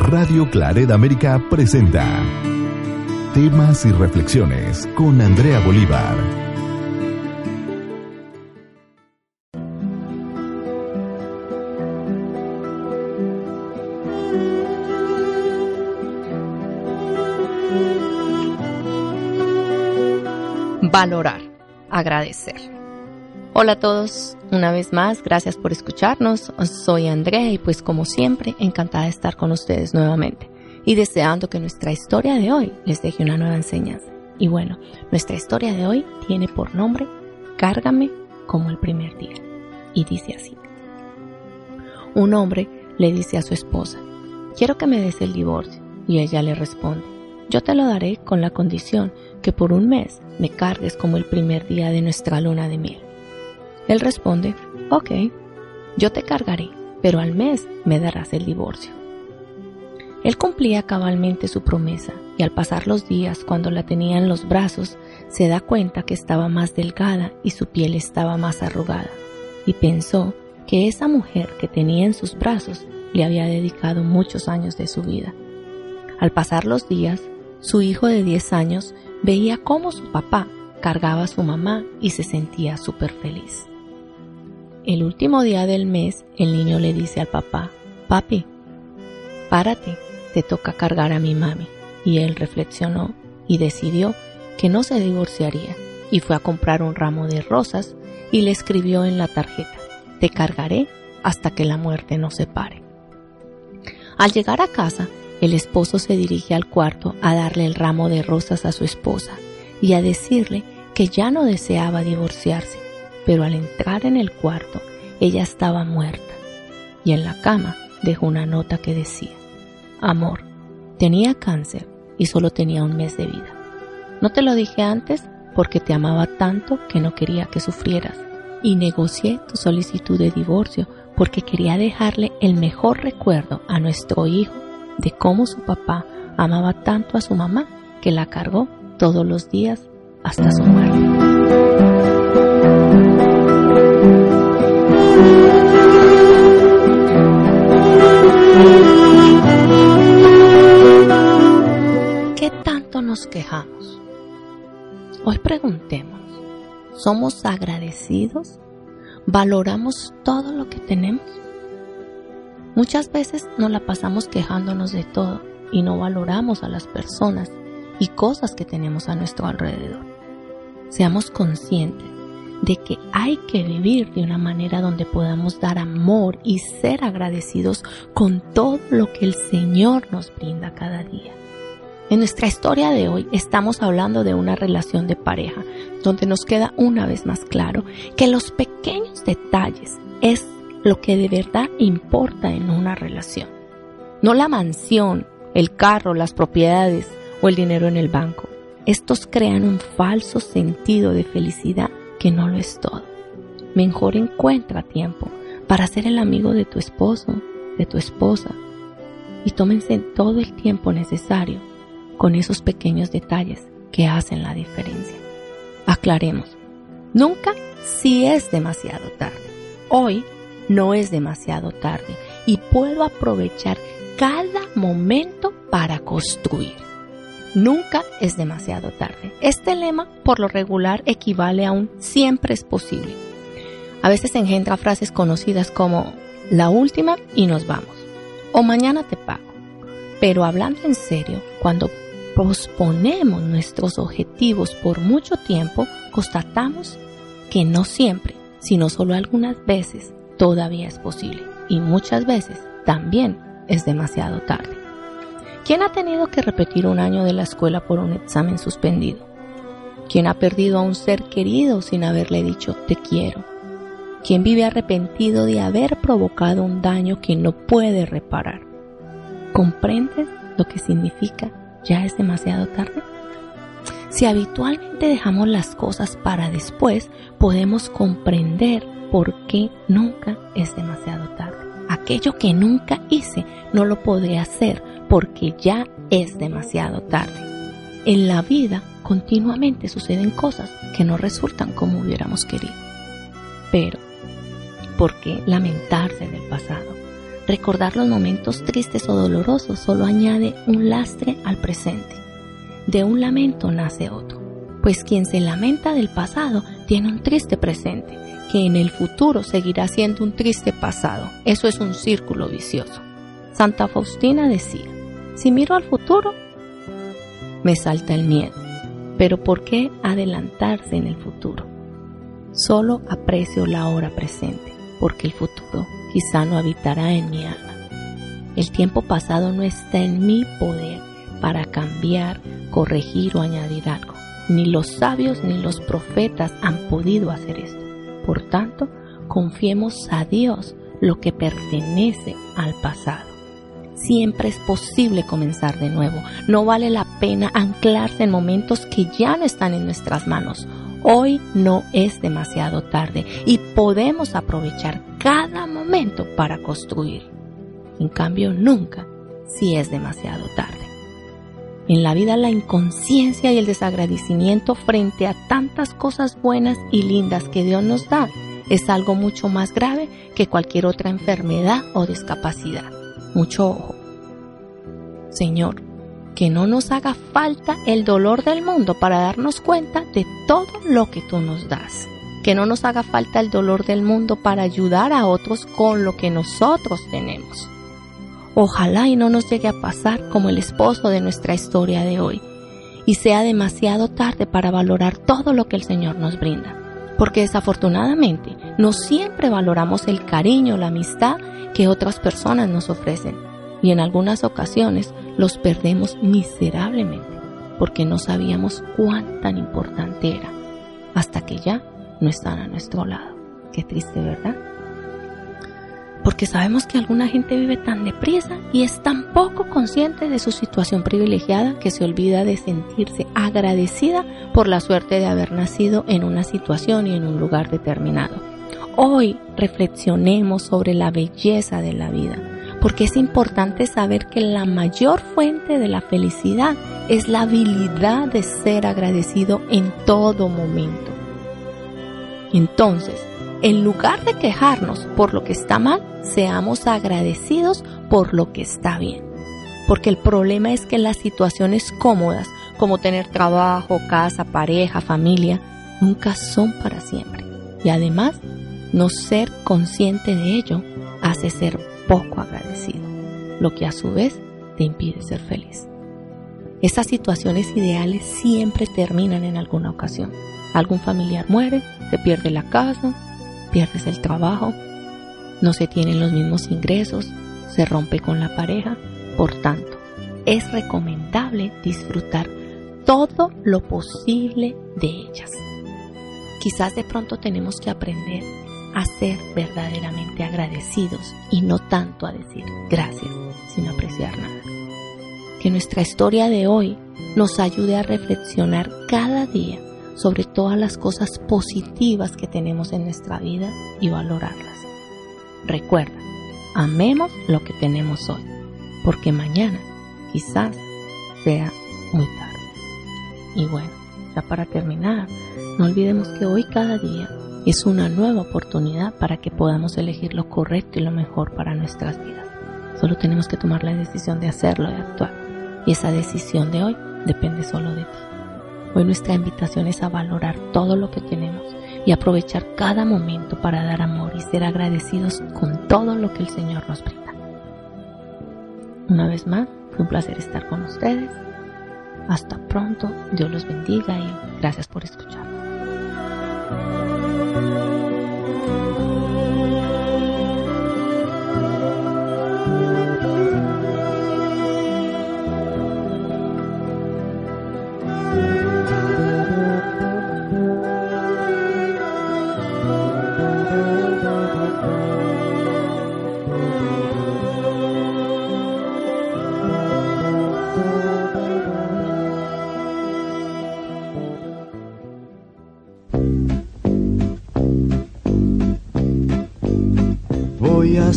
Radio Claret América presenta Temas y Reflexiones con Andrea Bolívar. Valorar, agradecer. Hola a todos, una vez más, gracias por escucharnos. Soy Andrea y pues como siempre, encantada de estar con ustedes nuevamente y deseando que nuestra historia de hoy les deje una nueva enseñanza. Y bueno, nuestra historia de hoy tiene por nombre Cárgame como el primer día. Y dice así. Un hombre le dice a su esposa, quiero que me des el divorcio. Y ella le responde, yo te lo daré con la condición que por un mes me cargues como el primer día de nuestra luna de miel. Él responde, ok, yo te cargaré, pero al mes me darás el divorcio. Él cumplía cabalmente su promesa y al pasar los días cuando la tenía en los brazos se da cuenta que estaba más delgada y su piel estaba más arrugada y pensó que esa mujer que tenía en sus brazos le había dedicado muchos años de su vida. Al pasar los días, su hijo de 10 años veía cómo su papá cargaba a su mamá y se sentía súper feliz. El último día del mes, el niño le dice al papá, Papi, párate, te toca cargar a mi mami. Y él reflexionó y decidió que no se divorciaría y fue a comprar un ramo de rosas y le escribió en la tarjeta, te cargaré hasta que la muerte nos separe. Al llegar a casa, el esposo se dirige al cuarto a darle el ramo de rosas a su esposa y a decirle que ya no deseaba divorciarse pero al entrar en el cuarto ella estaba muerta y en la cama dejó una nota que decía, Amor, tenía cáncer y solo tenía un mes de vida. No te lo dije antes porque te amaba tanto que no quería que sufrieras y negocié tu solicitud de divorcio porque quería dejarle el mejor recuerdo a nuestro hijo de cómo su papá amaba tanto a su mamá que la cargó todos los días hasta su muerte. Nos quejamos? Hoy preguntemos, ¿somos agradecidos? ¿Valoramos todo lo que tenemos? Muchas veces nos la pasamos quejándonos de todo y no valoramos a las personas y cosas que tenemos a nuestro alrededor. Seamos conscientes de que hay que vivir de una manera donde podamos dar amor y ser agradecidos con todo lo que el Señor nos brinda cada día. En nuestra historia de hoy estamos hablando de una relación de pareja, donde nos queda una vez más claro que los pequeños detalles es lo que de verdad importa en una relación. No la mansión, el carro, las propiedades o el dinero en el banco. Estos crean un falso sentido de felicidad que no lo es todo. Mejor encuentra tiempo para ser el amigo de tu esposo, de tu esposa, y tómense todo el tiempo necesario con esos pequeños detalles que hacen la diferencia. Aclaremos, nunca si es demasiado tarde. Hoy no es demasiado tarde y puedo aprovechar cada momento para construir. Nunca es demasiado tarde. Este lema, por lo regular, equivale a un siempre es posible. A veces engendra frases conocidas como la última y nos vamos, o mañana te pago. Pero hablando en serio, cuando posponemos nuestros objetivos por mucho tiempo, constatamos que no siempre, sino solo algunas veces, todavía es posible. Y muchas veces también es demasiado tarde. ¿Quién ha tenido que repetir un año de la escuela por un examen suspendido? ¿Quién ha perdido a un ser querido sin haberle dicho te quiero? quien vive arrepentido de haber provocado un daño que no puede reparar. ¿Comprendes lo que significa ya es demasiado tarde? Si habitualmente dejamos las cosas para después, podemos comprender por qué nunca es demasiado tarde. Aquello que nunca hice no lo podré hacer porque ya es demasiado tarde. En la vida continuamente suceden cosas que no resultan como hubiéramos querido. Pero, ¿por qué lamentarse del pasado? Recordar los momentos tristes o dolorosos solo añade un lastre al presente. De un lamento nace otro, pues quien se lamenta del pasado tiene un triste presente, que en el futuro seguirá siendo un triste pasado. Eso es un círculo vicioso. Santa Faustina decía, si miro al futuro, me salta el miedo. Pero ¿por qué adelantarse en el futuro? Solo aprecio la hora presente, porque el futuro quizá no habitará en mi alma. El tiempo pasado no está en mi poder para cambiar, corregir o añadir algo. Ni los sabios ni los profetas han podido hacer esto. Por tanto, confiemos a Dios lo que pertenece al pasado. Siempre es posible comenzar de nuevo. No vale la pena anclarse en momentos que ya no están en nuestras manos. Hoy no es demasiado tarde y podemos aprovechar cada momento para construir. En cambio, nunca si es demasiado tarde. En la vida la inconsciencia y el desagradecimiento frente a tantas cosas buenas y lindas que Dios nos da es algo mucho más grave que cualquier otra enfermedad o discapacidad. Mucho ojo. Señor, que no nos haga falta el dolor del mundo para darnos cuenta de todo lo que tú nos das. Que no nos haga falta el dolor del mundo para ayudar a otros con lo que nosotros tenemos. Ojalá y no nos llegue a pasar como el esposo de nuestra historia de hoy y sea demasiado tarde para valorar todo lo que el Señor nos brinda. Porque desafortunadamente no siempre valoramos el cariño, la amistad que otras personas nos ofrecen y en algunas ocasiones los perdemos miserablemente porque no sabíamos cuán tan importante era hasta que ya no están a nuestro lado. Qué triste, ¿verdad? Porque sabemos que alguna gente vive tan deprisa y es tan poco consciente de su situación privilegiada que se olvida de sentirse agradecida por la suerte de haber nacido en una situación y en un lugar determinado. Hoy reflexionemos sobre la belleza de la vida porque es importante saber que la mayor fuente de la felicidad es la habilidad de ser agradecido en todo momento. Entonces, en lugar de quejarnos por lo que está mal, seamos agradecidos por lo que está bien. Porque el problema es que las situaciones cómodas, como tener trabajo, casa, pareja, familia, nunca son para siempre. Y además, no ser consciente de ello hace ser poco agradecido, lo que a su vez te impide ser feliz. Estas situaciones ideales siempre terminan en alguna ocasión. Algún familiar muere, se pierde la casa, pierdes el trabajo, no se tienen los mismos ingresos, se rompe con la pareja. Por tanto, es recomendable disfrutar todo lo posible de ellas. Quizás de pronto tenemos que aprender a ser verdaderamente agradecidos y no tanto a decir gracias sin apreciar nada. Que nuestra historia de hoy nos ayude a reflexionar cada día sobre todas las cosas positivas que tenemos en nuestra vida y valorarlas. Recuerda, amemos lo que tenemos hoy, porque mañana quizás sea muy tarde. Y bueno, ya para terminar, no olvidemos que hoy cada día es una nueva oportunidad para que podamos elegir lo correcto y lo mejor para nuestras vidas. Solo tenemos que tomar la decisión de hacerlo, de actuar. Y esa decisión de hoy depende solo de ti. Hoy nuestra invitación es a valorar todo lo que tenemos y aprovechar cada momento para dar amor y ser agradecidos con todo lo que el Señor nos brinda. Una vez más, fue un placer estar con ustedes. Hasta pronto, Dios los bendiga y gracias por escuchar. Oh.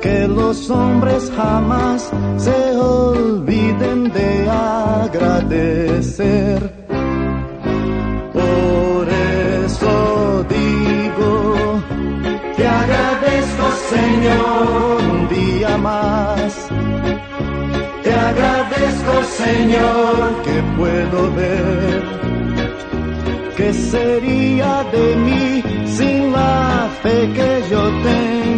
que los hombres jamás se olviden de agradecer. Por eso digo, te agradezco Señor un día más. Te agradezco Señor que puedo ver ¿Qué sería de mí sin la fe que yo tengo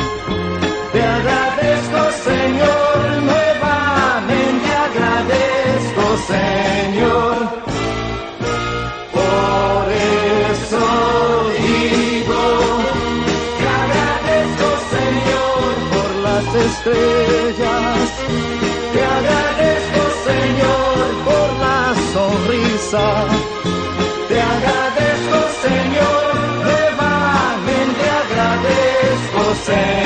Señor.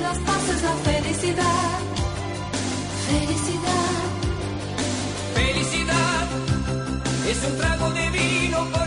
Las paces, la felicidad. Felicidad. Felicidad es un trago de vino por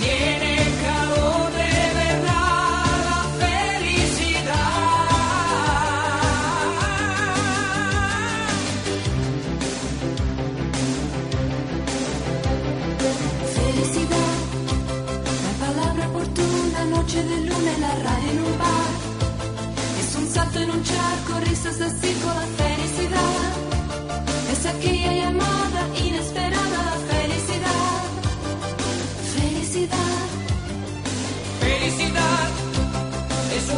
Tiene calor de verdad, felicidad. Felicidad, la palabra oportuna, noche de luna, la ra en un bar. Es un salto en un charco, risas así con la.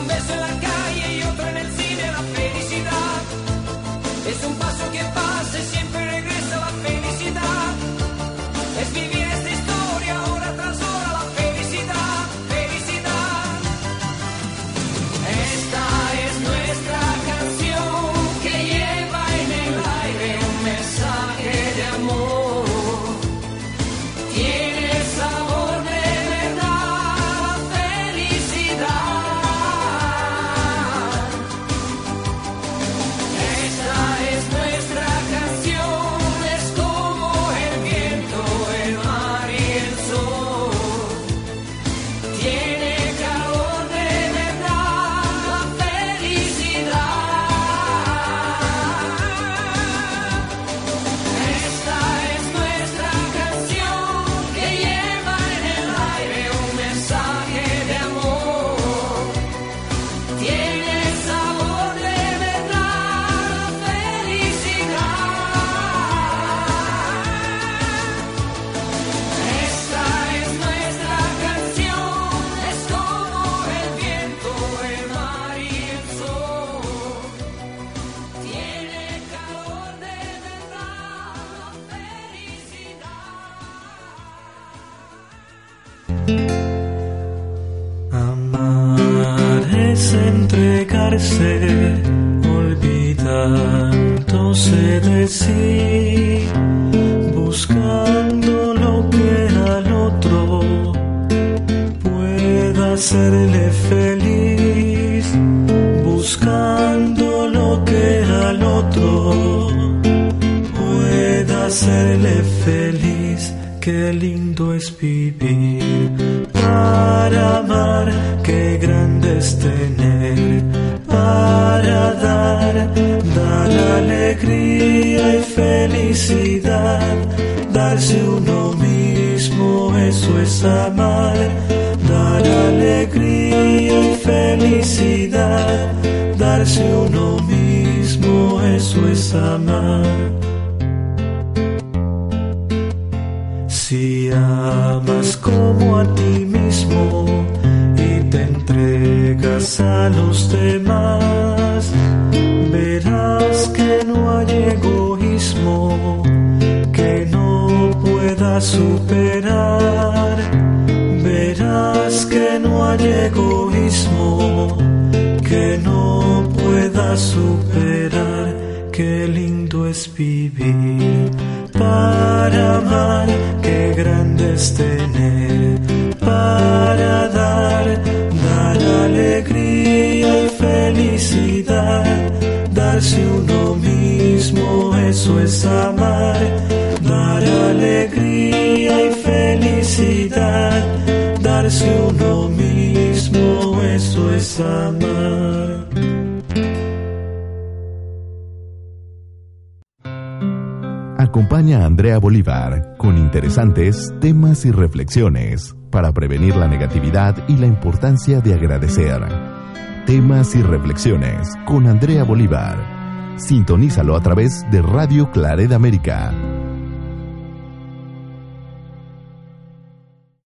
Un beso en la calle y otro en el cine. La felicidad es un paso que pasa y siempre hacerle feliz. Qué lindo es vivir. Para amar, qué grande es tener. Para dar, dar alegría y felicidad, darse uno mismo, eso es amar, dar alegría y felicidad, darse uno mismo, eso es amar. Si amas como a ti mismo y te entregas a los demás, verás que no hay egoísmo que no pueda superar. Verás que no hay egoísmo que no pueda superar. Qué lindo es vivir para amar, tener para dar, dar alegría y felicidad, darse uno mismo, eso es amar, dar alegría y felicidad, darse uno mismo, eso es amar. Acompaña a Andrea Bolívar con interesantes temas y reflexiones para prevenir la negatividad y la importancia de agradecer. Temas y reflexiones con Andrea Bolívar. Sintonízalo a través de Radio Claret América